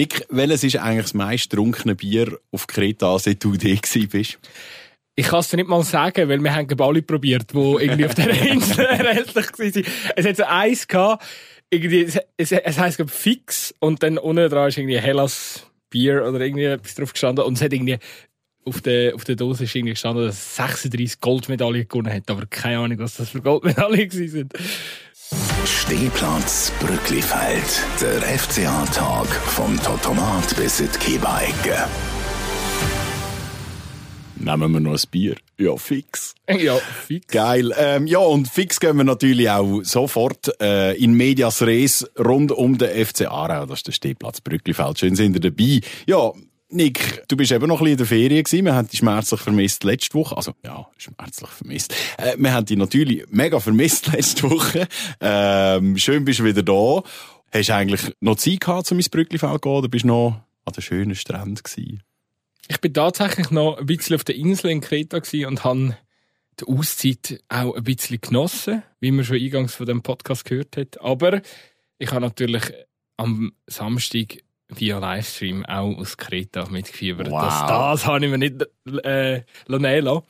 Nick, welches ist eigentlich das meist trunkene Bier auf Kreta, seit du da bist? Ich kann es dir nicht mal sagen, weil wir haben alle probiert, die irgendwie auf der Insel erhältlich waren. Es hat so eins gehabt, irgendwie, es, es, es heisst, fix, und dann unten dran ist irgendwie Hellas Bier oder irgendwie etwas drauf gestanden, und es hat irgendwie, auf der, auf der Dose ist irgendwie gestanden, dass es 36 Goldmedaillen gewonnen hat, aber keine Ahnung, was das für Goldmedaillen sind. Stehplatz Brücklifeld, der FCA-Tag vom Totomat bis in die Kiebeicke. Nehmen wir noch ein Bier? Ja, fix. Ja, fix. Geil. Ähm, ja, und fix gehen wir natürlich auch sofort äh, in Medias Res rund um den FC Aarau. Das ist der Stehplatz Brücklifeld. Schön sind ihr dabei. Ja, Nick, du bist eben noch ein bisschen in der Ferien gewesen. Wir haben dich schmerzlich vermisst letzte Woche. Also, ja, schmerzlich vermisst. Äh, wir haben dich natürlich mega vermisst letzte Woche. Ähm, schön bist du wieder da. Hast du eigentlich noch Zeit gehabt, um ins Brücklifeld zu gehen? Oder bist du noch an den schönen Strand gewesen? Ich bin tatsächlich noch ein bisschen auf der Insel in Kreta und habe die Auszeit auch ein bisschen genossen, wie man schon eingangs von dem Podcast gehört hat. Aber ich habe natürlich am Samstag via Livestream auch aus Kreta mitgefiebert. Wow. Das, das habe ich mir nicht äh, nehmen lassen.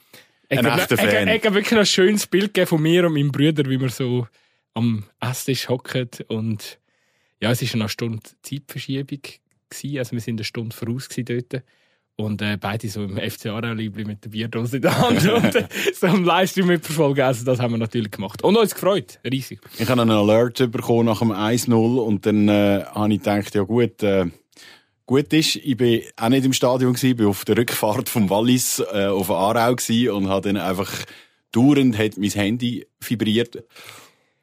Ich, habe wirklich ein schönes Bild von mir und meinem Bruder, wie wir so am Esstisch hocken und ja, es war eine Stunde Zeitverschiebung gewesen. Also wir sind eine Stunde voraus dort. Und äh, beide so im FC Aarau-Liebli mit der Bierdose in der Hand und äh, so am Livestream mitverfolgen. Also das haben wir natürlich gemacht. Und uns gefreut. Riesig. Ich habe einen Alert bekommen nach dem 1-0 und dann äh, habe ich gedacht, ja gut, äh, gut ist, ich bin auch nicht im Stadion gewesen, bin auf der Rückfahrt vom Wallis äh, auf Aarau gewesen und habe dann einfach dauernd hat mein Handy vibriert.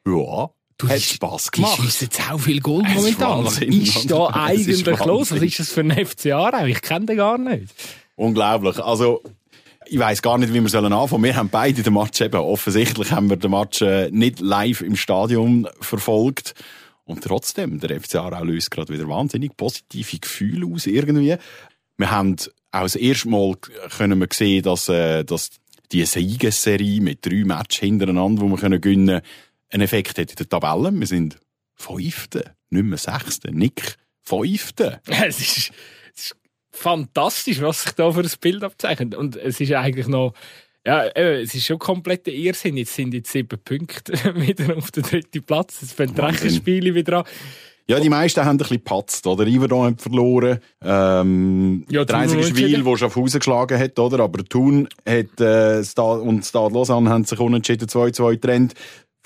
Ja, Du hast Spass gemacht. Du schießt jetzt auch viel Gold momentan. Was ist da eigentlich ist los? Was ist das für ein FC Aarau? Ich kenne den gar nicht. Unglaublich. Also, ich weiß gar nicht, wie wir sollen anfangen. Wir haben beide den Match eben, offensichtlich haben wir den Match äh, nicht live im Stadion verfolgt. Und trotzdem, der FC Aarau löst gerade wieder wahnsinnig positive Gefühle aus, irgendwie. Wir haben auch das erste Mal können wir sehen, dass, äh, dass die Siegesserie mit drei Matches hintereinander, die wir können gewinnen einen Effekt hat in der Tabelle. Wir sind Fünfte, nicht mehr Sechste. Nick, Fünfte. Es ist, es ist fantastisch, was sich da für ein Bild abzeichnet. Und es ist eigentlich noch, ja, es ist schon kompletter Irrsinn. Jetzt sind jetzt sieben Punkte wieder auf den dritten Platz. Es fängt Rechenspiele wieder an. Ja, die meisten haben ein bisschen gepatzt, oder? Iverdon hat verloren. Ähm, ja, der einzige Spiel, der Schaffhausen geschlagen hat, oder? Aber Thun hat, äh, Stad und Stade Lausanne haben sich unentschieden 2-2 getrennt.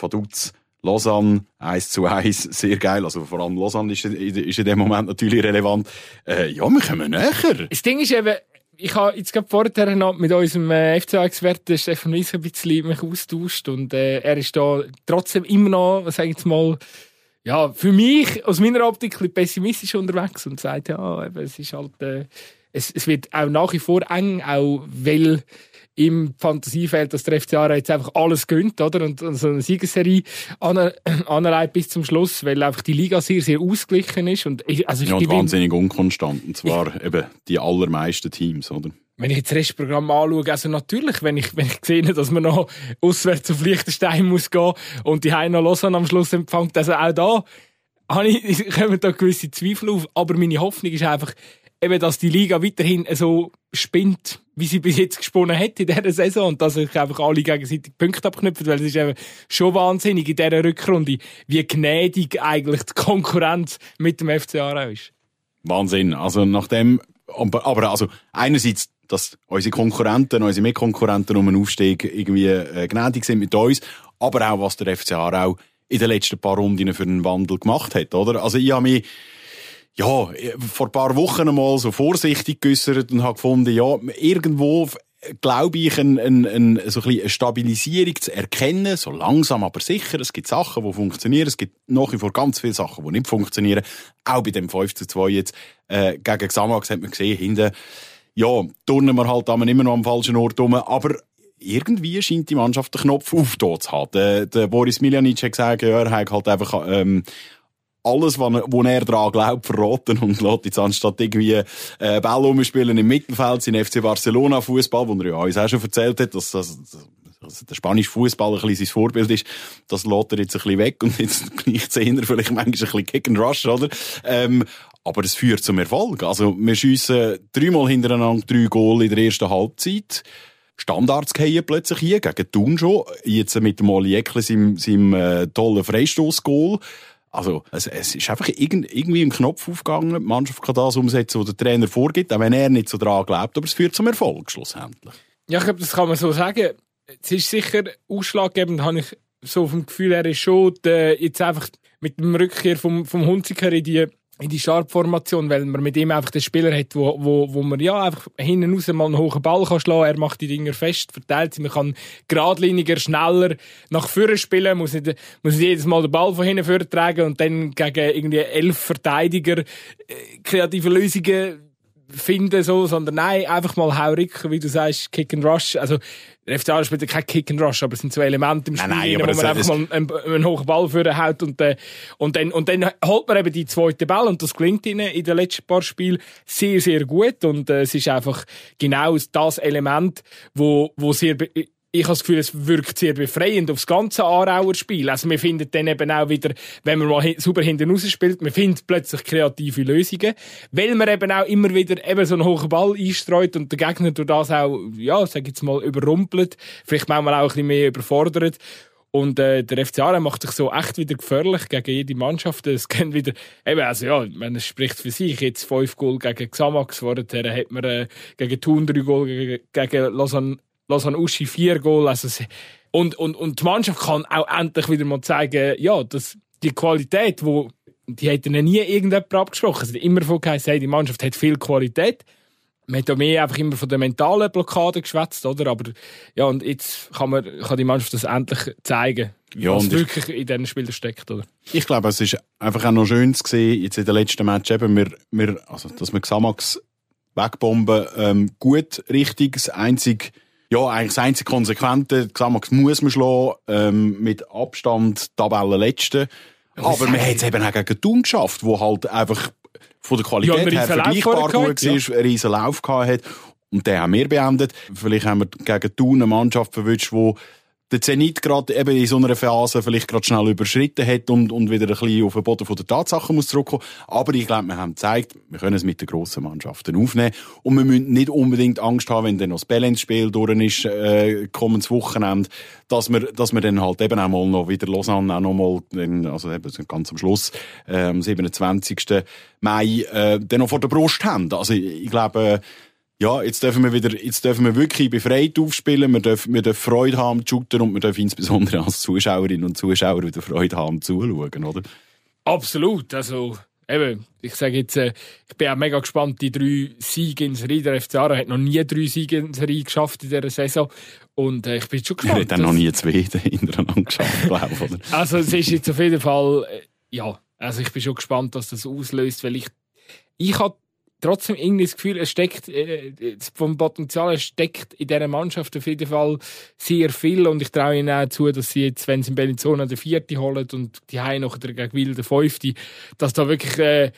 Vaduz, Lausanne, 1 zu 1, sehr geil. Also vor allem Lausanne ist, ist in dem Moment natürlich relevant. Äh, ja, wir kommen näher. Das Ding ist eben, ich habe jetzt gerade vorher noch mit unserem äh, FCA-Experten Stefan Weiss ein bisschen mich austauscht und äh, er ist da trotzdem immer noch, sag ich jetzt mal, ja, für mich aus meiner Optik ein bisschen pessimistisch unterwegs und sagt, ja, eben, es ist halt, äh, es, es wird auch nach wie vor eng, auch weil im Fantasiefeld, dass der FC Aarau jetzt einfach alles gönnt, oder? Und, und so eine Siegesserie anreiht bis zum Schluss, weil einfach die Liga sehr, sehr ausgeglichen ist. Und ich, also ich ja, und wahnsinnig unkonstant. Und zwar ich, eben die allermeisten Teams, oder? Wenn ich jetzt das Restprogramm anschaue, also natürlich, wenn ich, wenn ich sehe, dass man noch auswärts auf Liechtenstein muss gehen und die Heino Lausanne am Schluss empfängt, also auch da, habe ich, kommen da gewisse Zweifel auf. Aber meine Hoffnung ist einfach, eben, dass die Liga weiterhin so spinnt, wie sie bis jetzt gesponnen hat in dieser Saison und dass sich einfach alle gegenseitig Punkte abknüpfen, weil es ist eben schon wahnsinnig in dieser Rückrunde, wie gnädig eigentlich die Konkurrenz mit dem FC Aarau ist. Wahnsinn. Also nachdem, aber also einerseits, dass unsere Konkurrenten, unsere Mitkonkurrenten um einen Aufstieg irgendwie äh, gnädig sind mit uns, aber auch was der FC Aarau in den letzten paar Runden für einen Wandel gemacht hat, oder? Also ich habe mich ja, vor ein paar Wochen einmal so vorsichtig geäussert und habe gefunden, ja, irgendwo glaube ich, ein, ein, ein, so ein eine Stabilisierung zu erkennen, so langsam aber sicher. Es gibt Sachen, die funktionieren, es gibt nach wie vor ganz viele Sachen, die nicht funktionieren. Auch bei dem 5 zu 2 jetzt äh, gegen Xamax hat man gesehen, hinten, ja, turnen wir halt immer noch am falschen Ort rum, aber irgendwie scheint die Mannschaft den Knopf aufgetan zu haben. Der, der Boris Miljanic hat gesagt, ja, er hat halt einfach ähm, alles, wo er daran glaubt, verraten und lässt jetzt anstatt irgendwie äh, Ball umspielen im Mittelfeld sein FC Barcelona Fußball, wo er ja uns auch schon erzählt hat, dass, dass, dass der spanische Fußball ein bisschen sein Vorbild ist, das lässt er jetzt ein bisschen weg und jetzt gleicht er vielleicht manchmal ein bisschen gegen Rush, oder? Ähm, Aber es führt zum Erfolg. Also, wir schiessen dreimal hintereinander drei Goal in der ersten Halbzeit. Standards gehen plötzlich hier, gegen Thun. Jetzt mit dem Oli Eckle, seinem, seinem äh, tollen Freistoßgoal. Also, es, es ist einfach irgendwie ein Knopf aufgegangen. Die Mannschaft kann das umsetzen, was der Trainer vorgibt, auch wenn er nicht so daran glaubt. Aber es führt zum Erfolg schlussendlich. Ja, ich glaube, das kann man so sagen. Es ist sicher ausschlaggebend, habe ich so vom Gefühl her, ist schon der, jetzt einfach mit dem Rückkehr vom, vom Hunziker in die in die Sharp-Formation, weil man mit ihm einfach den Spieler hat, wo, wo, wo man ja einfach hinten raus mal einen hohen Ball kann schlagen Er macht die Dinger fest, verteilt sie. Man kann geradliniger, schneller nach vorne spielen, muss nicht, muss nicht jedes Mal den Ball von hinten vorne tragen und dann gegen irgendwie elf Verteidiger äh, kreative Lösungen finden, so, sondern nein, einfach mal haurig, wie du sagst, Kick and Rush. Also, der FCA spielt kein Kick and Rush, aber es sind zwei Elemente im Spiel, nein, nein, wo man einfach mal einen, einen, hohen Ball für haut und, äh, und dann, und dann holt man eben die zweite Ball und das gelingt ihnen in den letzten paar Spielen sehr, sehr gut und äh, es ist einfach genau das Element, wo, wo sehr, ich habe das Gefühl, es wirkt sehr befreiend aufs ganze Aarauer Spiel. Also wir finden dann eben auch wieder, wenn man mal super hinten raus spielt, man findet plötzlich kreative Lösungen, weil man eben auch immer wieder eben so einen hohen Ball einstreut und der Gegner durch das auch, ja, sag ich jetzt mal, überrumpelt, vielleicht manchmal auch ein bisschen mehr überfordert. Und äh, der FC Aarau macht sich so echt wieder gefährlich gegen jede Mannschaft. Es geht wieder, eben, also ja, man spricht für sich. Jetzt fünf Goal gegen Xamax, vorher hat man äh, gegen Thun drei Goal, gegen, gegen Lausanne Lausanne Uschi vier Goal. Also, und, und, und die Mannschaft kann auch endlich wieder mal zeigen, ja, dass die Qualität, wo, die hat ihnen nie irgendjemand abgesprochen. Es hat immer von geheißen, hey, die Mannschaft hat viel Qualität. Man hat ja mehr einfach immer von der mentalen Blockade geschwätzt, oder? Aber, ja, und jetzt kann man, kann die Mannschaft das endlich zeigen. Ja, was wirklich in diesen Spielern steckt, oder? Ich glaube, es ist einfach auch noch schön zu sehen, jetzt in den letzten Match eben, wir, wir, also, dass wir Xamax wegbomben, ähm, gut, richtig, das einzige, ja, eigentlich das einzige Konsequente, Xamax muss man schlagen, ähm, mit Abstand Tabellenletzte. Aber man hat es eben auch gegen Thun geschafft, wo halt einfach von der Qualität ja, her vergleichbar gut war, ja. einen riesen Lauf gehabt hat. Und den haben wir beendet. Vielleicht haben wir gegen Thun eine Mannschaft verwünscht, die der Zenit gerade eben in so einer Phase vielleicht gerade schnell überschritten hat und, und wieder ein bisschen auf den Boden der Tatsachen muss zurückkommen. Aber ich glaube, wir haben gezeigt, wir können es mit den grossen Mannschaften aufnehmen und wir müssen nicht unbedingt Angst haben, wenn dann noch das Balance-Spiel durch ist, äh, kommendes Wochenende, dass wir, dass wir dann halt eben auch mal noch wieder Lausanne auch noch mal, also eben ganz am Schluss, äh, am 27. Mai, äh, dann noch vor der Brust haben. Also ich, ich glaube, ja, jetzt dürfen wir wieder, jetzt dürfen wir wirklich befreit aufspielen. Wir dürfen, wir dürfen Freude haben am Shooter und wir dürfen insbesondere als Zuschauerinnen und Zuschauer wieder Freude haben zuschauen, oder? Absolut. Also, eben, ich sage jetzt, äh, ich bin auch mega gespannt, die drei Siege in Serie. Der FC Aarau hat noch nie drei Siege in Serie geschafft in dieser Saison. Und äh, ich bin schon gespannt. Er hat dann noch nie zwei hintereinander geschafft, glaube ich, oder? Also, es ist jetzt auf jeden Fall, äh, ja, also ich bin schon gespannt, was das auslöst, weil ich, ich habe trotzdem irgendwie das Gefühl, es steckt, äh, vom Potenzial es steckt in dieser Mannschaft auf jeden Fall sehr viel und ich traue ihnen auch zu, dass sie jetzt, wenn sie in Bellinzona den vierten holen und die Hause noch gegen Wil den fünften, dass da wirklich, äh,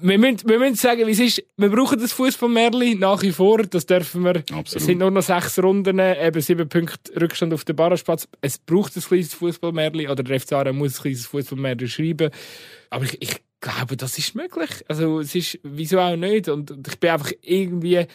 wir müssen, wir müssen sagen, wie es ist. Wir brauchen das Fußballmärli nach wie vor. Das dürfen wir. Absolut. Es sind nur noch sechs Runden, eben sieben Punkte Rückstand auf dem Barrageplatz. Es braucht ein kleines Fußballmärli oder der FC muss ein kleines Fußballmärli schreiben. Aber ich, ich glaube, das ist möglich. Also, es ist, wieso auch nicht? Und, und ich bin einfach irgendwie,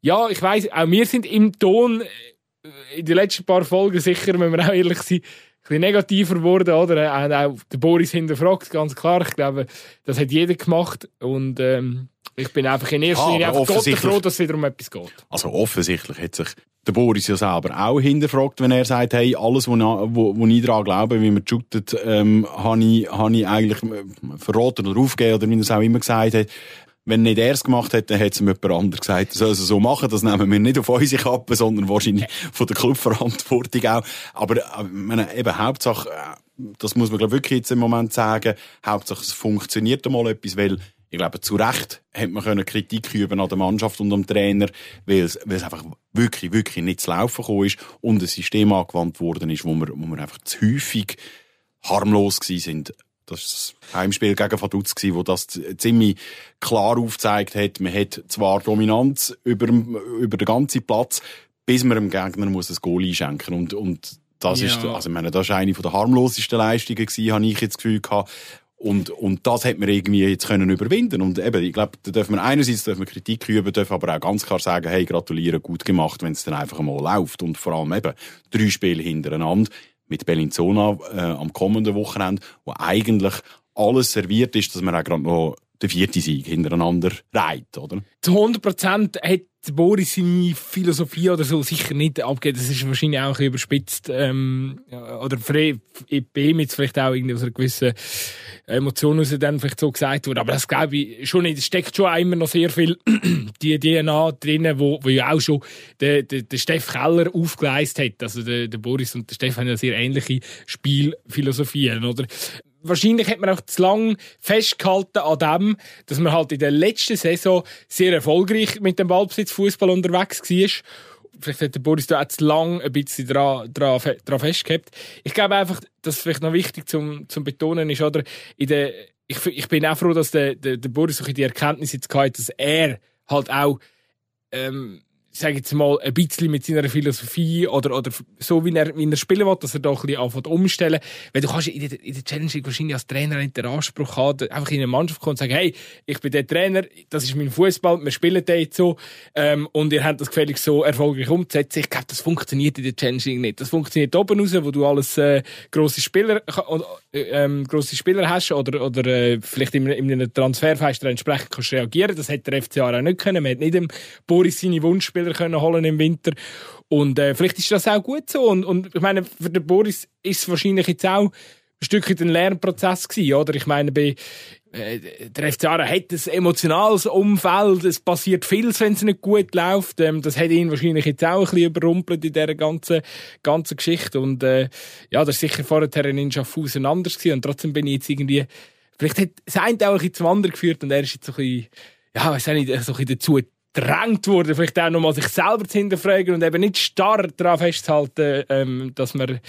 ja, ich weiß, auch wir sind im Ton äh, in den letzten paar Folgen sicher, wenn wir auch ehrlich sind, ein bisschen negativer geworden, oder? Haben auch der Boris hinterfragt, ganz klar. Ich glaube, das hat jeder gemacht. Und, ähm, ich bin einfach in erster Linie einfach Gott froh, dass es wieder um etwas geht. Also offensichtlich hat sich der Boris ja selber auch hinterfragt, wenn er sagt, hey, alles, wo, wo, wo ich daran glaube, wie man shootet, ähm, habe ich, hab ich eigentlich äh, verraten oder aufgegeben, oder wie er es auch immer gesagt hat. Wenn nicht er es gemacht hätte, dann hätte es ihm jemand anderes gesagt. Das soll es so machen, das nehmen wir nicht auf unsere Kappe, sondern wahrscheinlich von der Clubverantwortung auch. Aber, äh, meine, eben, Hauptsache, äh, das muss man, glaube wirklich jetzt im Moment sagen, Hauptsache es funktioniert einmal etwas, weil ich glaube, zu Recht hat man können Kritik üben an der Mannschaft und am Trainer, weil es, weil es einfach wirklich, wirklich nicht zu laufen gekommen ist und ein System angewandt worden ist, wo wir, wo wir einfach zu häufig harmlos gewesen sind. Das ist das Heimspiel gegen Vaduz wo das ziemlich klar aufgezeigt hat. Man hat zwar Dominanz über, über den ganzen Platz, bis man dem Gegner muss ein Goal einschenken und, und das ja. ist, also ich meine, das ist eine der harmlosesten Leistungen gewesen, habe ich jetzt das Gefühl gehabt. Und, und das hat man irgendwie jetzt können überwinden. Und eben, ich glaube, da dürfen wir einerseits dürfen wir Kritik üben, dürfen aber auch ganz klar sagen, hey, gratuliere, gut gemacht, wenn es dann einfach mal läuft. Und vor allem eben drei Spiele hintereinander mit Bellinzona äh, am kommenden Wochenende, wo eigentlich alles serviert ist, dass man auch gerade noch den vierten Sieg hintereinander reiht, oder? Zu 100 Prozent hat Boris seine Philosophie oder so sicher nicht abgegeben. Das ist wahrscheinlich auch überspitzt. Ähm, oder bei ihm jetzt vielleicht auch irgendwie aus einer gewissen Emotion aus dann vielleicht so gesagt wurde. Aber das glaube ich schon nicht. Es steckt schon immer noch sehr viel die DNA drin, wo, wo ja auch schon der, der, der Steff Keller aufgeleistet hat. Also der, der Boris und der Steff haben ja sehr ähnliche Spielphilosophien, oder? wahrscheinlich hat man auch zu lang festgehalten an dem, dass man halt in der letzten Saison sehr erfolgreich mit dem Ballbesitz Fußball unterwegs war. Vielleicht hat der Boris da auch zu lang ein bisschen dran, dran, dran festgehabt. Ich glaube einfach, dass vielleicht noch wichtig zum, zum Betonen ist, oder? In der, ich, ich bin auch froh, dass der, der, der Boris so die Erkenntnis jetzt hat, dass er halt auch, ähm, sage jetzt mal, ein bisschen mit seiner Philosophie oder, oder so, wie er, wie er spielen will, dass er da ein bisschen anfängt umstellen. Weil du kannst in der, in der Challenge wahrscheinlich als Trainer nicht den Anspruch haben, einfach in eine Mannschaft kommen und sagen, hey, ich bin der Trainer, das ist mein Fußball, wir spielen den jetzt so, ähm, und ihr habt das gefällig so erfolgreich umzusetzen. Ich glaube, das funktioniert in der Challenge nicht. Das funktioniert oben raus, wo du alles, äh, grosse Spieler, äh, ähm, grosse Spieler hast oder, oder, äh, vielleicht in, in einem Transferfenster entsprechend kannst reagieren. Das hätte der FCA auch nicht können. Man hat nicht dem Boris seine Wunschspieler Spieler können holen im Winter. Und äh, vielleicht ist das auch gut so. Und, und ich meine, für den Boris ist es wahrscheinlich jetzt auch ein Stückchen ein Lernprozess gewesen, oder? Ich meine, bei, äh, der FC Aarau hat ein emotionales Umfeld, es passiert viel, wenn es nicht gut läuft. Ähm, das hat ihn wahrscheinlich jetzt auch ein bisschen überrumpelt in dieser ganzen, ganzen Geschichte. Und äh, ja, das ist sicher vorher in Schaffhausen anders gewesen. Und trotzdem bin ich jetzt irgendwie, vielleicht hat es einen auch ein bisschen zum anderen geführt und er ist jetzt so ein bisschen, ja, weiß nicht, so ein bisschen dazu gedrängt wurde, vielleicht auch nochmal sich selber zu hinterfragen und eben nicht starr daran festzuhalten, ähm, dass man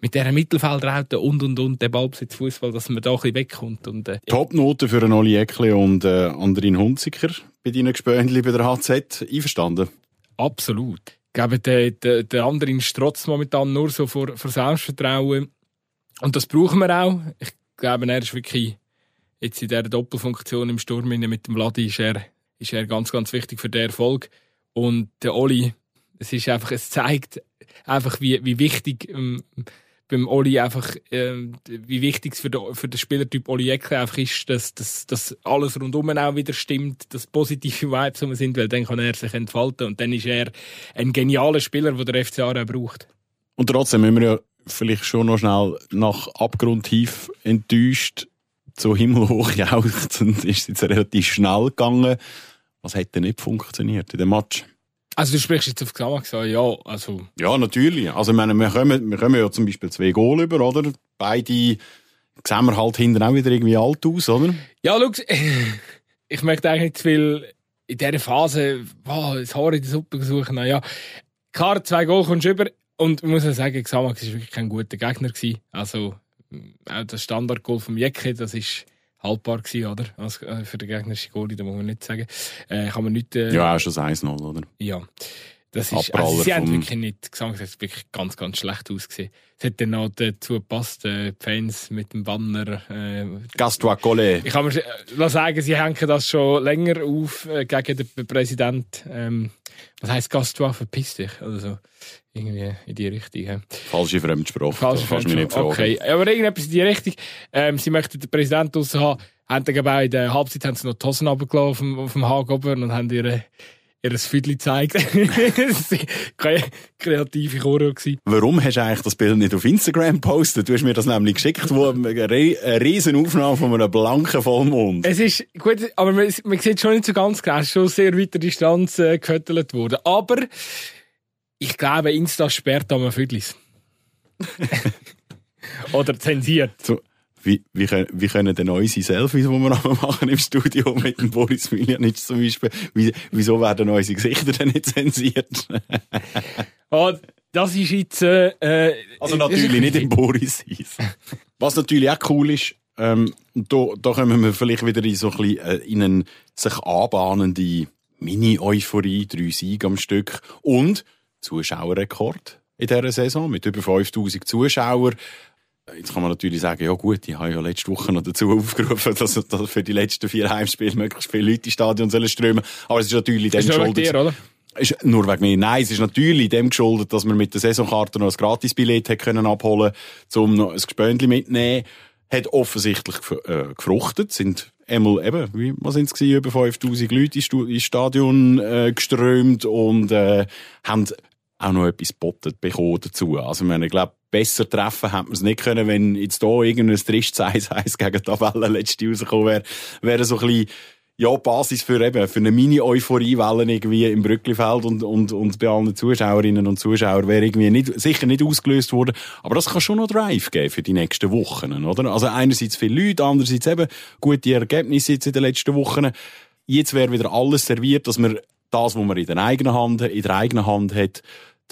mit dieser Mittelfeldraute und und und der Ballbesitz Fußball, dass man da ein bisschen wegkommt. Und, äh, Topnote für einen Oli Eckli und äh, Andrin Hunziker bei deinen Gespöhnchen bei der HZ. Einverstanden? Absolut. Ich glaube, der, der, der Andrin strotzt momentan nur so vor, vor Selbstvertrauen. Und das brauchen wir auch. Ich glaube, er ist wirklich jetzt in dieser Doppelfunktion im Sturm mit dem Vladi ist er ist er ganz, ganz wichtig für den Erfolg. Und der Oli, es ist einfach, es zeigt einfach, wie, wie wichtig ähm, beim Oli einfach, äh, wie wichtig es für den, für den Spielertyp Oli Eckle einfach ist, dass, dass, dass alles rundum auch wieder stimmt, dass positive Vibes um sind, weil dann kann er sich entfalten und dann ist er ein genialer Spieler, den der FC Aarau braucht. Und trotzdem müssen wir ja vielleicht schon noch schnell nach abgrundtief enttäuscht zu himmelhoch jauchzend ist es jetzt relativ schnell gegangen. Was hat denn nicht funktioniert in dem Match? Also du sprichst jetzt auf Gesamtgesang, ja, also... Ja, natürlich. Also ich meine, wir kommen, wir kommen ja zum Beispiel zwei Goal über, oder? Beide sehen wir halt hinten auch wieder irgendwie alt aus, oder? Ja, schau, ich möchte eigentlich nicht zu viel in dieser Phase wow, das Haar in der Suppe suchen. Ja, klar, zwei Goal kommst du über und ich muss ja sagen, Xamax war wirklich kein guter Gegner. Gewesen. Also auch das Standard-Goal vom Jecke, das ist haltbar gewesen, oder? Also, für den gegnerischen Goalie, da muss man nicht sagen. Äh, kann man nicht, äh, ja, auch schon 1-0, oder? Ja. Das ist, also sie haben wirklich nicht gesagt, es hat wirklich ganz, ganz schlecht ausgesehen. Es hat dann noch dazu gepasst, äh, die Fans mit dem Banner, äh, Gaston Collet. Ich kann mir sagen, sie hängen das schon länger auf, äh, gegen den Präsident, ähm, was heisst Gaston, verpiss dich, oder so. Irgendwie in die Richtung. Ja. Falsche Fremdsprache. Falsche Fremdsprache. Okay, aber irgendetwas in die Richtung. Ähm, sie möchten den Präsidenten raus haben. Haben dann bei der Halbzeit haben sie noch die Hosen runtergelassen auf dem, auf dem Hag oben und haben ihre, ihr Füdli gezeigt. kreative Choreo gewesen. Warum hast du eigentlich das Bild nicht auf Instagram gepostet? Du hast mir das nämlich geschickt, wo eine, riesen Aufnahme von einem blanken Vollmond. Es ist gut, aber man, man sieht schon nicht so ganz genau. Es ist schon sehr weiter Distanz äh, gefüttert worden. Aber ich glaube, Insta sperrt am Füdlis. Oder zensiert. So, wie, wie, können, wie können denn unsere Selfies, die wir machen im Studio mit dem Boris Miljanic zum Beispiel, wie, wieso werden unsere Gesichter denn nicht zensiert? oh, das ist jetzt... Äh, also natürlich nicht im Boris Was natürlich auch cool ist, ähm, da, da kommen wir vielleicht wieder in so ein bisschen, äh, in eine sich anbahnende Mini-Euphorie, drei Siege am Stück und Zuschauerrekord in dieser Saison mit über 5000 Zuschauern. Jetzt kann man natürlich sagen, ja gut, ich habe ja letzte Woche noch dazu aufgerufen, dass, dass für die letzten vier Heimspiele möglichst viele Leute ins Stadion sollen strömen. Aber es ist natürlich dem geschuldet. Dir, oder? Ist nur wegen mir. Nein, es ist natürlich dem geschuldet, dass man mit der Saisonkarte noch ein Gratisbillett können abholen, um noch ein Gespöndli mitnehmen. Hat offensichtlich äh, gefruchtet, sind einmal eben, wie, was sind es gewesen, über 5000 Leute ins Stadion äh, geströmt und äh, haben auch noch etwas geboten bekommen dazu. Also, meine, ich glaube, besser treffen hätte man es nicht können, wenn jetzt hier irgendein tristes 1-1 gegen die Tabelle letzte rausgekommen wäre. Wäre so ein bisschen, ja, Basis für eben, für eine Mini-Euphorie-Welle irgendwie im Brücklifeld und, und, und bei allen Zuschauerinnen und Zuschauern wäre irgendwie nicht, sicher nicht ausgelöst worden. Aber das kann schon noch Drive geben für die nächsten Wochen, oder? Also einerseits viele Leute, andererseits eben gute Ergebnisse jetzt in den letzten Wochen. Jetzt wäre wieder alles serviert, dass man das, was man in der eigenen Hand, in der eigenen Hand hat,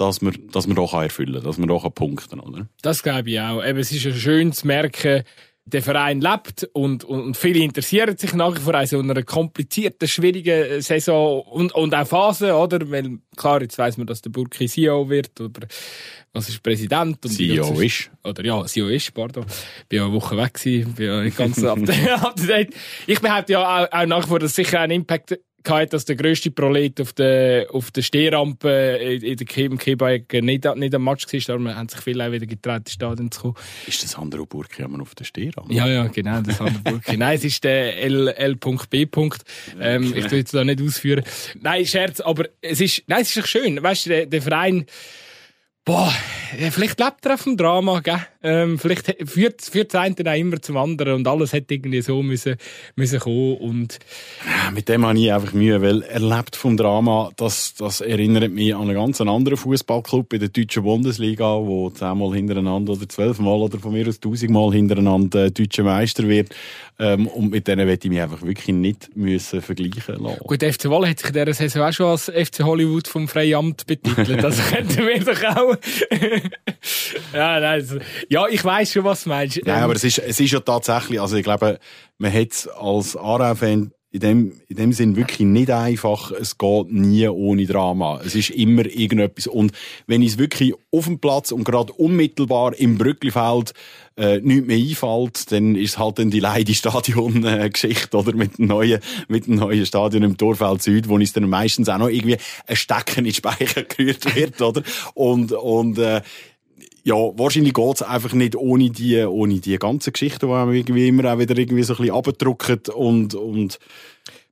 dass man, dass man doch erfüllen kann, dass man doch punkten oder? Das glaube ich auch. Eben, es ist ja schön zu merken, der Verein lebt und, und viele interessieren sich nach wie vor an so einer komplizierten, schwierigen Saison und, und auch Phase, oder? Weil, klar, jetzt weiss man, dass der Burki CEO wird, oder was ist Präsident? Und CEO ist. Oder ja, CEO ist, pardon. Bin ja eine Woche weg gewesen, bin ja nicht ganz up to date. Ich behaupte ja auch, auch nach wie vor, dass sicher ein Impact gehabt, dass der grösste Prolet auf der, auf der Stehrampe in der Kim Kebike nicht, nicht am Match war. Darum haben sich viele auch wieder getraut, ins Stadion zu kommen. Ist das andere Burki immer auf der Stehrampe? Ja, ja, genau, das andere Burki. Nein, es ist der L.B. Ähm, ich tue jetzt da nicht ausführen. Nein, Scherz, aber es ist, nein, es ist doch schön. Weißt du, der, der Verein, Boah, vielleicht lebt er auf dem Drama, gell? Ähm, vielleicht führt, führt das eine auch immer zum anderen und alles hätte irgendwie so müssen, müssen kommen und... Ja, mit dem habe ich einfach Mühe, weil er lebt vom Drama, das, das erinnert mich an einen ganz anderen Fußballclub in der deutschen Bundesliga, wo zehnmal hintereinander oder zwölfmal oder von mir aus tausendmal hintereinander deutscher Meister wird. Ähm, und mit denen werde ich mich einfach wirklich nicht müssen vergleichen lassen. Gut, der FC Wolle hat sich in dieser Saison auch schon als FC Hollywood vom Freiamt betitelt. Das könnten wir doch auch. ja, nein, ja, ich weiß schon, was du meinst. Nein, aber es ist, es ist ja tatsächlich, also ich glaube, man hat als Aarau-Fan in dem, in dem Sinn wirklich nicht einfach. Es geht nie ohne Drama. Es ist immer irgendetwas. Und wenn es wirklich auf dem Platz und gerade unmittelbar im Brücklifeld äh, nichts mehr einfällt, dann ist halt dann die leide Stadion-Geschichte, oder? Mit dem neuen, mit dem neuen Stadion im Torfeld Süd, wo es dann meistens auch noch irgendwie ein Stecken in die Speicher gerührt wird, oder? Und, und, äh, ja, wahrscheinlich geht's einfach nicht ohne die, ohne die ganzen Geschichten, die einem irgendwie immer auch wieder irgendwie so ein bisschen abdrücken und, und,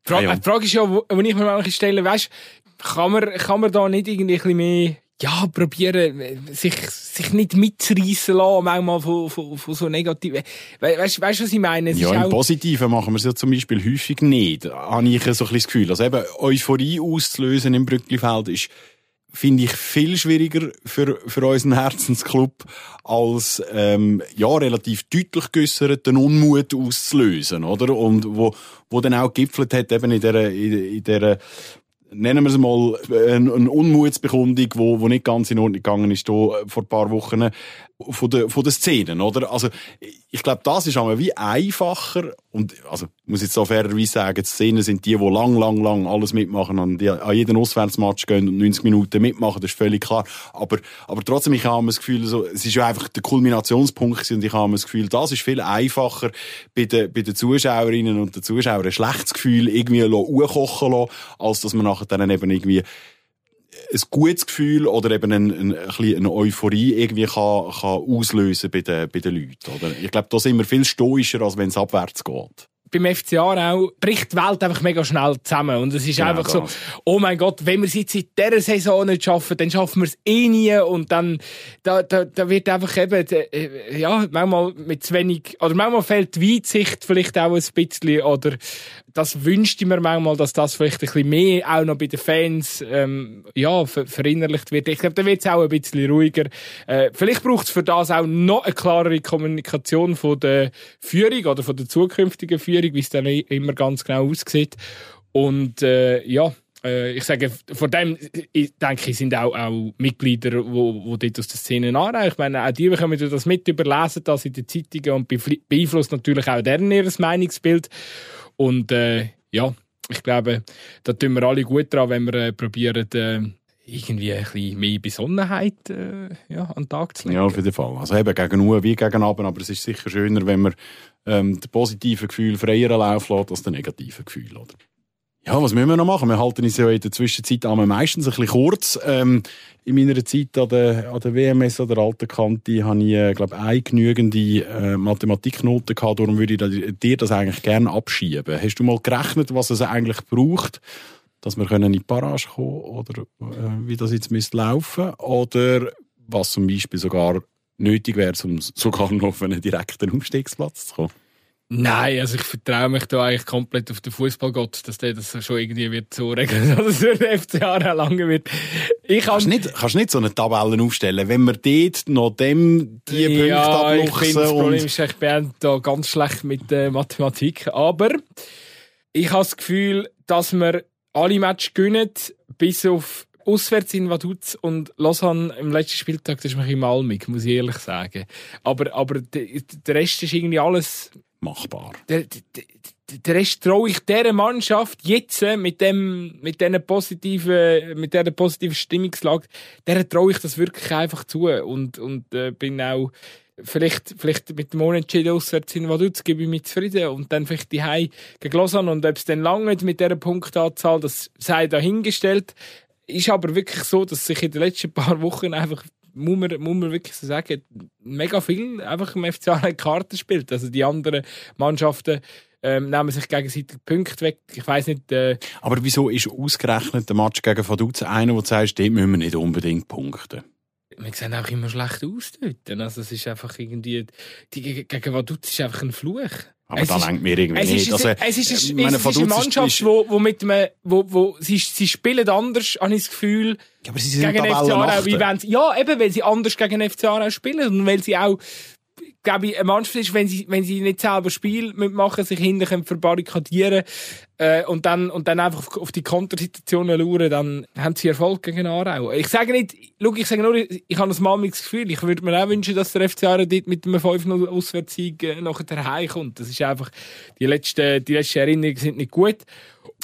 die Frage, ja. die Frage ist ja, wo, wo ich mir manchmal stelle, weißt, kann man, kann man da nicht irgendwie ein bisschen mehr, ja, probieren, sich, sich nicht mitzureissen lassen, manchmal von, von, von so negativen, weißt, weißt, was ich meine? Es ja, im auch... Positiven machen wir es ja zum Beispiel häufig nicht, habe ich so ein bisschen das Gefühl. Also eben, Euphorie auszulösen im Brücklifeld ist, finde ich viel schwieriger für, für unseren Herzensclub, als ähm, ja, relativ deutlich geäusserten Unmut auszulösen, oder? Und wo, wo dann auch gipfelt hat, eben in der, in, der nennen wir es mal, eine, eine Unmutsbekundung, wo, wo nicht ganz in Ordnung gegangen ist, hier vor ein paar Wochen, von der, von der Szenen, oder? Also, ich glaube, das ist einmal wie einfacher, und, also, ich muss jetzt so fairerweise sagen, die Szenen sind die, die lang, lang, lang alles mitmachen, an, die, an jeden Auswärtsmatch gehen und 90 Minuten mitmachen, das ist völlig klar. Aber, aber trotzdem, ich habe das Gefühl, so, es ist ja einfach der Kulminationspunkt und ich habe das Gefühl, das ist viel einfacher bei den, bei den Zuschauerinnen und den Zuschauern ein schlechtes Gefühl irgendwie hochkochen lassen, als dass man nachher dann eben irgendwie ein gutes Gefühl oder eben ein, ein, ein eine Euphorie irgendwie kann, kann auslösen bei den, bei den Leuten. Oder? Ich glaube, da sind wir viel stoischer, als wenn es abwärts geht beim FCA auch bricht die Welt einfach mega schnell zusammen. Und es ist genau einfach so, oh mein Gott, wenn wir es jetzt in dieser Saison nicht schaffen, dann schaffen wir es eh nie. Und dann, da, da, da wird einfach eben, äh, ja, manchmal mit zu wenig, oder manchmal fehlt die Weitsicht vielleicht auch ein bisschen, oder das wünschte ich mir manchmal, dass das vielleicht ein bisschen mehr auch noch bei den Fans ähm, ja, ver verinnerlicht wird. Ich glaube, da wird es auch ein bisschen ruhiger. Äh, vielleicht braucht es für das auch noch eine klarere Kommunikation von der Führung oder von der zukünftigen Führung, wie es dann immer ganz genau aussieht. Und äh, ja, äh, ich sage, vor dem, ich denke ich, sind auch, auch Mitglieder, die dort aus der Szene anreichen. Ich meine, auch die bekommen das mit, überlesen das in den Zeitungen und beeinflusst natürlich auch deren ihr Meinungsbild. Und äh, ja, ich glaube, da tun wir alle gut dran, wenn wir äh, probieren, äh, irgendwie ein bisschen mehr Besonnenheit äh, ja, an den Tag zu legen. Ja, auf jeden Fall. Also eben gegen Uhr wie gegen Abend, aber es ist sicher schöner, wenn man ähm, das positive Gefühl freier Lauf lässt als das negative Gefühl. Oder? Ja, was müssen wir noch machen? Wir halten uns ja in der Zwischenzeit meistens ein bisschen kurz. Ähm, in meiner Zeit an der, an der WMS, an der alten Kante, habe ich, äh, glaube eine genügende äh, Mathematiknote gehabt. Darum würde ich dir das eigentlich gerne abschieben. Hast du mal gerechnet, was es eigentlich braucht, dass wir in die Parage kommen oder äh, wie das jetzt müsste laufen oder was zum Beispiel sogar nötig wäre, um sogar noch auf einen direkten Umstiegsplatz zu kommen? Nein, also ich vertraue mich da eigentlich komplett auf den Fußballgott, dass der das schon irgendwie wird so regeln, dass es für den FCA lange wird. Ich kannst, nicht, kannst nicht so eine Tabelle aufstellen, wenn wir dort noch dem die Punkte ja, abluchsen. Ich das Problem ist, ich bin da ganz schlecht mit äh, Mathematik, aber ich habe das Gefühl, dass wir alle Matches gewinnen, bis auf auswärts in Vaduz und Lausanne im letzten Spieltag, das ist mich im Almig, muss ich ehrlich sagen. Aber, aber der Rest ist irgendwie alles machbar. Der, der, der Rest traue ich dieser Mannschaft jetzt äh, mit dem, mit dieser positiven, mit dieser positiven Stimmungslage, der traue ich das wirklich einfach zu und, und äh, bin auch vielleicht, vielleicht mit dem Unentschieden auswärts in Vaduz gebe ich mich zufrieden und dann vielleicht die Hei gegen Lausanne und ob es dann lange mit dieser Punktanzahl, das sei dahingestellt. Ist aber wirklich so, dass sich in den letzten paar Wochen einfach muss man, muss man wirklich so sagen, mega viel einfach im FCA Karten spielt. Also die anderen Mannschaften ähm, nehmen sich gegenseitig Punkte weg. Ich weiß nicht. Äh Aber wieso ist ausgerechnet der Match gegen Vaduz einer, wo du sagst, den müssen wir nicht unbedingt punkten? wir sehen auch immer schlecht aus dort. Also es ist einfach irgendwie, die, gegen Vaduz ist einfach ein Fluch. Aber es da lenkt mir irgendwie es nicht. Ist, also, es ist, es meine, es ist eine Mannschaft, ist, wo, wo mit einem, wo, wo, sie, sie spielen anders, habe ich das Gefühl. Ja, aber sie sind gegen FC Aarau, wie wenn sie, ja, eben, weil sie anders gegen FC Aarau spielen und weil sie auch, glaube ich, eine Mannschaft ist, wenn sie, wenn sie nicht selber Spiel mitmachen, sich hinten verbarrikadieren, äh, und dann, und dann einfach auf, die Kontersituationen schauen, dann haben sie Erfolg gegen Aarau. Ich sage nicht, schau, ich sage nur, ich habe ein malmiges Gefühl. Ich würde mir auch wünschen, dass der FC Aarau dort mit einem 5-0 Auswärtssieg äh, nachher heimkommt. Das ist einfach, die letzten, die letzten Erinnerungen sind nicht gut.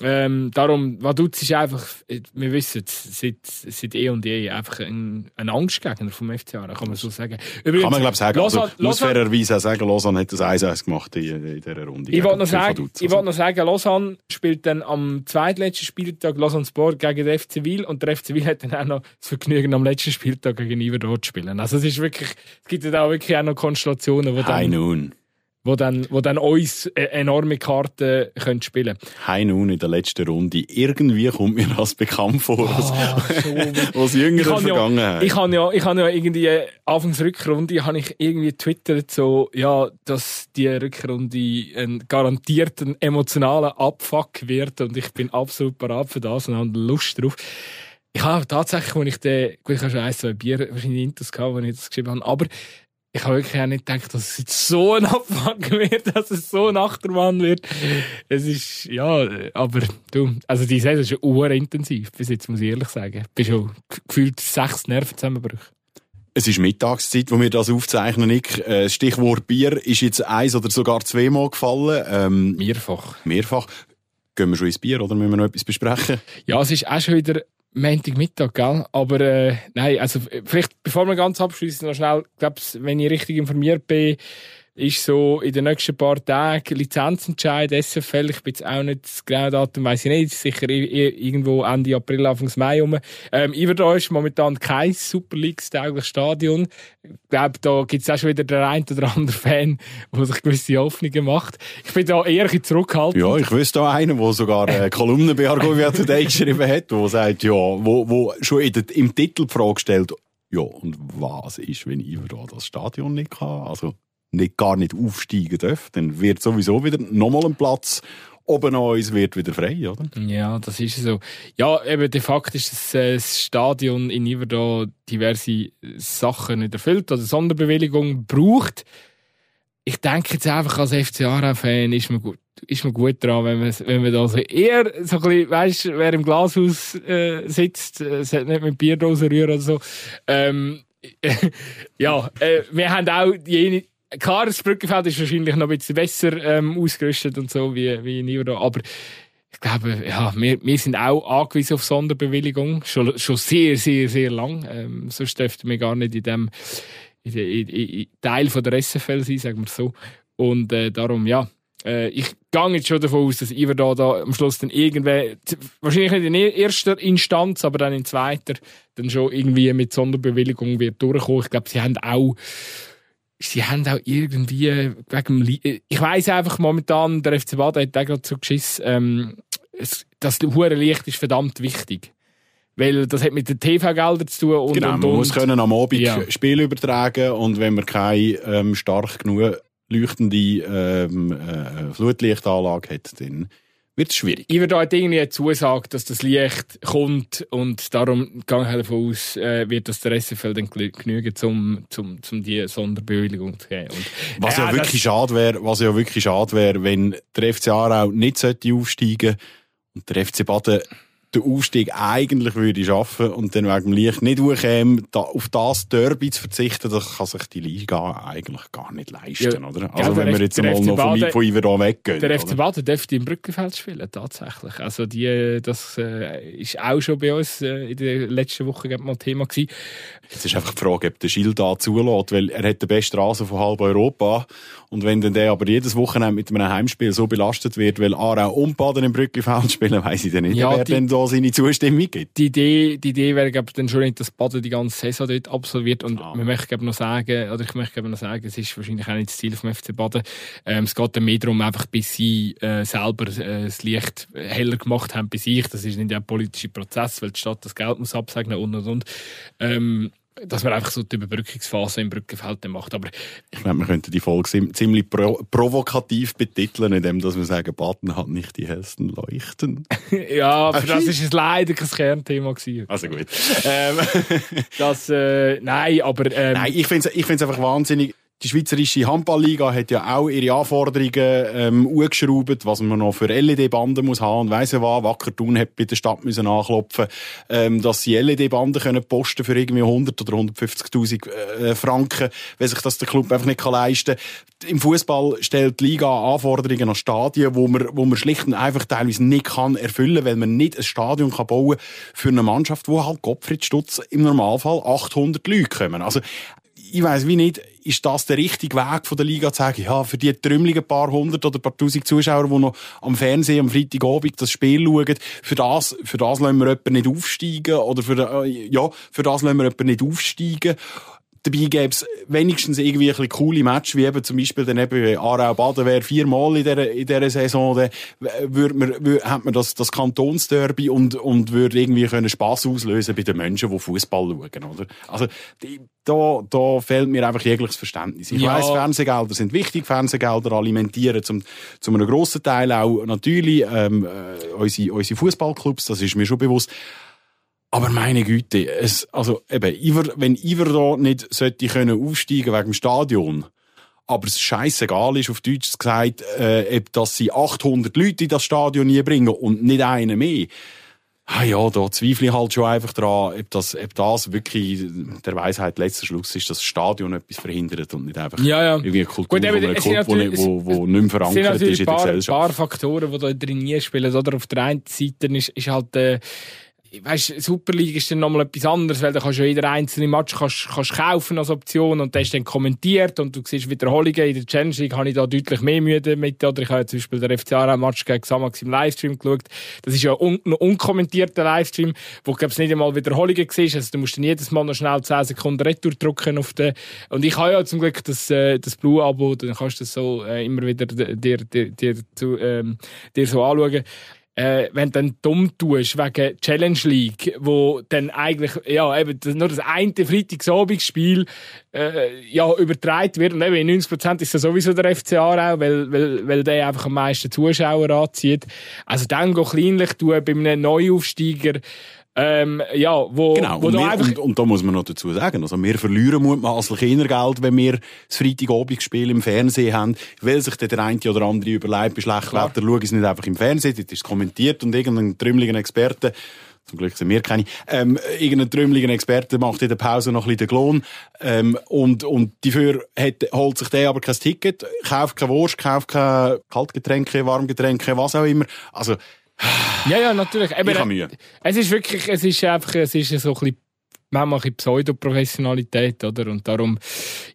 Ähm, darum, Vaduz ist einfach, wir wissen es, seit, seit eh und je einfach ein, ein Angstgegner vom FCA, kann man so sagen. Übrigens, kann man glaube sagen, Lausanne, also, muss fairerweise auch sagen, Lausanne hat das 1-1 gemacht in, in dieser Runde. Ich wollte noch, sagen, ich wollte noch sagen, Lausanne spielt dann am zweitletzten Spieltag Lausanne Sport gegen den FC Wil und der FC Wil hat dann auch noch das Vergnügen, am letzten Spieltag gegen Iverdor zu spielen. Also es ist wirklich, es gibt da auch wirklich auch noch Konstellationen, wo dann... Hi nun wo dann, wo dann uns äh, enorme Karten können spielen Hein nun in der letzten Runde. Irgendwie kommt mir das bekannt vor, oh, was, so jüngere Vergangenheit. Ja, ich habe ja, ich habe ja irgendwie Anfangs Rückrunde habe ich irgendwie twittert so, ja, dass die Rückrunde ein garantierten emotionalen Abfuck wird und ich bin absolut bereit für das und habe Lust drauf. Ich habe tatsächlich, als ich den, gut, ich habe schon ein, zwei Bier wahrscheinlich Intus gehabt, als ich das geschrieben habe, aber ich habe wirklich auch nicht gedacht, dass es jetzt so ein Abfuck wird, dass es so ein Achtermann wird. Es ist, ja, aber du, also die Saison ist schon urintensiv, bis jetzt muss ich ehrlich sagen. Ich bin schon gefühlt sechs Nervenzusammenbrüche. Es ist Mittagszeit, wo wir das aufzeichnen, Nick. Das äh, Stichwort Bier ist jetzt eins oder sogar zweimal gefallen. Ähm, mehrfach. Mehrfach. Gehen wir schon ins Bier oder müssen wir noch etwas besprechen? Ja, es ist auch schon wieder Montagmittag, gell? Aber äh, nein, also vielleicht, bevor wir ganz abschließen, noch schnell, glaub's, wenn ich richtig informiert bin, ist so in den nächsten paar Tagen Lizenzentscheid SFL. Ich bin jetzt auch nicht das genaue Datum, weiß ich nicht. Sicher irgendwo Ende April, Anfang Mai rum. Ähm, Iverdor ist momentan kein Super League-taugliches Stadion. Ich glaube, da gibt es auch schon wieder der ein oder andere Fan, der sich gewisse Hoffnungen macht. Ich bin da eher ein zurückhaltend. Ja, ich wüsste da einen, der sogar eine Kolumne bei Argovia Today geschrieben hat, der sagt, ja, wo, wo schon der, im Titel die Frage stellt, ja, und was ist, wenn Iverdor das Stadion nicht kann? Also, nicht, gar nicht aufsteigen darf, dann wird sowieso wieder nochmal ein Platz oben uns wird wieder frei, oder? Ja, das ist so. Ja, eben de facto ist das, äh, Stadion in Iverda diverse Sachen nicht erfüllt oder Sonderbewilligung braucht. Ich denke jetzt einfach als FCA-Fan ist man gut, ist man gut dran, wenn man, wenn man da so eher so ein bisschen, weißt, wer im Glashaus äh, sitzt, äh, nicht mit Bierdosen rühren oder so. Ähm, ja, äh, wir haben auch jene, klar, das Brückenfeld ist wahrscheinlich noch ein bisschen besser ähm, ausgerüstet und so wie, wie in Iverdor, aber ich glaube, ja, wir, wir sind auch angewiesen auf Sonderbewilligung. Schon, schon sehr, sehr, sehr lang. Ähm, sonst dürften wir gar nicht in dem, in, in, in Teil von der SFL sein, sagen wir so. Und äh, darum, ja, äh, ich gehe jetzt schon davon aus, dass Iver da, am Schluss dann irgendwer, wahrscheinlich nicht in erster Instanz, aber dann in zweiter, dann schon irgendwie mit Sonderbewilligung wird durchkommen. Ich glaube, sie haben auch sie haben auch irgendwie wegen ich weiß einfach momentan der FC Baden hat auch gerade so geschissen ähm, das hure Licht ist verdammt wichtig weil das hat mit den TV-Geldern zu tun und, genau, und, man und. muss können am Abend Ja. Spiel übertragen und wenn man keine ähm, stark genug leuchtende ähm, äh, Flutlichtanlage hat, dann wird es schwierig. Ich würde halt irgendwie eine Zusage, dass das Licht kommt und darum gehe ich davon aus, äh, wird das der SFL dann genügen, um zum, zum die Sonderbewilligung zu geben. Und, Was ja, das- wirklich schade wäre, was ja wirklich schade wäre, wenn der FC Aarau nicht sollte aufsteigen und der FC Baden den Aufstieg eigentlich würde schaffen und dann wegen dem Licht nicht hochkäme, da, auf das Derby zu verzichten, das kann sich die Liga eigentlich gar nicht leisten, Ja, oder? Also wenn der wir jetzt mal noch von, Baden- von Iverdon weggehen. Der FC? Baden dürfte im Brückenfeld spielen, tatsächlich. Also die, das äh, ist auch schon bei uns äh, in der letzten Woche mal Thema gewesen. Jetzt ist einfach die Frage, ob der Schild da zulässt, weil er hat den besten Rasen von halb Europa. Und wenn dann der aber jedes Wochenende mit einem Heimspiel so belastet wird, weil Aarau und Baden im Brücklifeld spielen, weiss ich dann nicht, Ja, wer die- denn da seine Zustimmung gibt. Die Idee, die Idee wäre glaub, ich, dann schon nicht, dass Baden die ganze Saison dort absolviert. Und Ah. wir möchten glaub, ich, noch sagen, oder ich möchte glaub, ich, noch sagen, es ist wahrscheinlich auch nicht das Ziel vom FC Baden. Ähm, es geht dann mehr darum, einfach bis sie äh, selber äh, das Licht heller gemacht haben bei sich. Das ist nicht ein politischer Prozess, weil die Stadt das Geld muss absegnen und und und. Ähm, dass man einfach so die Überbrückungsphase im Brückenfeld macht. Aber Ich glaube, wir könnten die Folge ziemlich pro provokativ betiteln, indem dass wir sagen, Baden hat nicht die hellsten Leuchten. ja, für das ist es leider kein Kernthema gewesen. Also gut. Ähm, das, äh, nein, aber ähm, Nein, ich finde es ich find's einfach wahnsinnig. Die Schweizerische Handballliga hat ja auch ihre Anforderungen ähm, angeschraubt, was man noch für LED-Banden muss haben. Und weiss ja was, Wackertun hat bei der Stadt müssen anklopfen, ähm, dass sie LED-Banden können posten für irgendwie 100 oder 150.000 äh, Franken, wenn sich das der Club einfach nicht kann leisten kann. Im Fußball stellt die Liga Anforderungen an Stadien, wo man, wo man schlicht und einfach teilweise nicht kann erfüllen, weil man nicht ein Stadion kann bauen für eine Mannschaft, wo halt Gottfried Stutz im Normalfall 800 Leute kommen. Also ich weiß wie nicht, ist das der richtige Weg von der Liga zu sagen, ja, für die trümmeligen paar hundert oder paar tausend Zuschauer, die noch am Fernsehen am Freitagabend das Spiel schauen, für das, für das lassen wir jemanden nicht aufsteigen oder für, äh, ja, für das lassen wir jemanden nicht aufsteigen. Dabei gäbe es wenigstens irgendwie ein bisschen coole Match, wie eben zum Beispiel dann eben Aarau-Baden wäre viermal in dieser, in dieser Saison, dann würde man, wür, hat man das, das Kantonsderby und, und würde irgendwie können Spass auslösen bei den Menschen, die Fußball schauen, oder? Also, die, da, da fehlt mir einfach jegliches Verständnis. Ich Ja. weiss, Fernsehgelder sind wichtig, Fernsehgelder alimentieren zum, zum einem grossen Teil auch natürlich, ähm, äh, unsere, unsere Fußballclubs, das ist mir schon bewusst. Aber meine Güte, es, also eben, Iver, wenn Iver da nicht sollte können aufsteigen wegen dem Stadion, aber es scheißegal ist, auf Deutsch gesagt, äh, ob dass sie 800 Leute in das Stadion nie bringen und nicht einen mehr. Ah ja, da zweifle ich halt schon einfach dran, ob das, ob das wirklich der Weisheit letzter Schluss ist, dass das Stadion etwas verhindert und nicht einfach Ja, ja. irgendwie eine Kultur Gut, eben, es sind Club, wo, nicht- wo, wo nicht mehr Es sind verankert ist in ein der paar, Gesellschaft. paar Faktoren, die da drin spielen. Oder auf der einen Seite ist, ist halt, äh, weißt, Super League ist dann nochmal etwas anderes, weil da kannst du ja jeder einzelne Match kannst, kannst kaufen als Option und der ist dann kommentiert und du siehst Wiederholungen. In der Challenge League habe ich da deutlich mehr Mühe damit. Oder ich habe zum Beispiel den FC Aarau Match gegen Xamax im Livestream geschaut. Das ist ja un ein unkommentierter Livestream, wo ich nicht einmal Wiederholungen siehst. Also du musst dann jedes Mal noch schnell 10 Sekunden Retour drücken auf den. Und ich habe ja zum Glück das, äh, das Blue-Abo, dann kannst du das so äh, immer wieder dir, dir, dir, zu, ähm, dir so anschauen äh, wenn du dann dumm tust wegen Challenge League, wo dann eigentlich, ja, eben nur das eine Freitagsabendsspiel äh, ja, übertragen wird und eben in 90% ist das sowieso der FC Aarau, weil, weil, weil der einfach am meisten Zuschauer anzieht. Also dann go kleinlich tun bei einem Neuaufsteiger, ähm, ja, wo, Genau, wo und, wir, einfach... und, und da muss man noch dazu sagen, also wir verlieren mutmaßlich eher Geld, wenn wir das Freitagabendspiel im Fernsehen haben, weil sich der eine oder andere überlegt, bei schlechtem. Wetter schaue ich es nicht einfach im Fernsehen, dort ist kommentiert und irgendein trümmeliger Experte zum Glück sind wir keine, ähm, irgendein trümmeliger Experte macht in der Pause noch ein bisschen den Klon, ähm, und, und dafür hat, holt sich der aber kein Ticket, kauft keine Wurst, kauft keine Kaltgetränke, Warmgetränke, was auch immer. Also, Ja, ja, natürlich. Eben, Ich habe Mühe. Es ist wirklich, es ist einfach, es ist so ein bisschen manchmal ein bisschen Pseudoprofessionalität, oder? Und darum,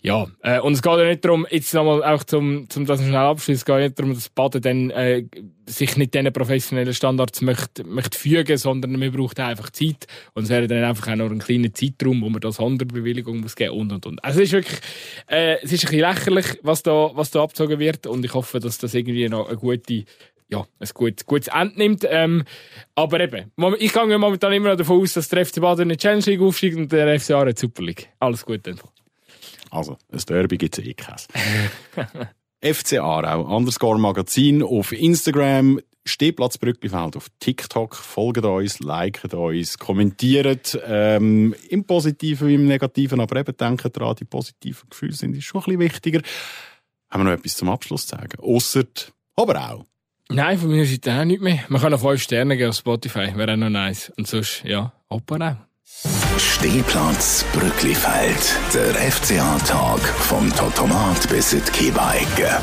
ja. Äh, und es geht ja nicht darum, jetzt nochmal auch zum, zum das schnell abschließen, es geht nicht darum, dass Baden dann, äh, sich nicht diesen professionellen Standards möchte, möchte fügen, sondern man braucht einfach Zeit. Und es wäre dann einfach auch noch ein kleiner Zeitraum, wo man das Sonderbewilligung muss geben und, und, und. Also es ist wirklich, äh, es ist ein bisschen lächerlich, was da, was da abgezogen wird. Und ich hoffe, dass das irgendwie noch eine gute, ja, ein gutes, gutes Ende nimmt. Ähm, aber eben, ich gehe momentan immer noch davon aus, dass der FC Baden in die Challenge League aufsteigt und der FC Aarau in Super League. Alles gut dann. Also, ein Derby gibt's eh keins. FC Aarau, Underscore Magazin auf Instagram, Stehplatz Brücklifeld auf TikTok, folgt uns, liket uns, kommentiert, ähm, im Positiven wie im Negativen, aber eben denkt dran, die positiven Gefühle sind schon ein bisschen wichtiger. Haben wir noch etwas zum Abschluss zu sagen? Ausser, aber auch. Nein, von meiner Seite auch nicht mehr. Man kann noch 5 Sterne geben auf Spotify, wäre auch noch nice. Und sonst, ja, auch. Stehplatz Brücklifeld. Der FCA-Tag vom Totomat bis in die.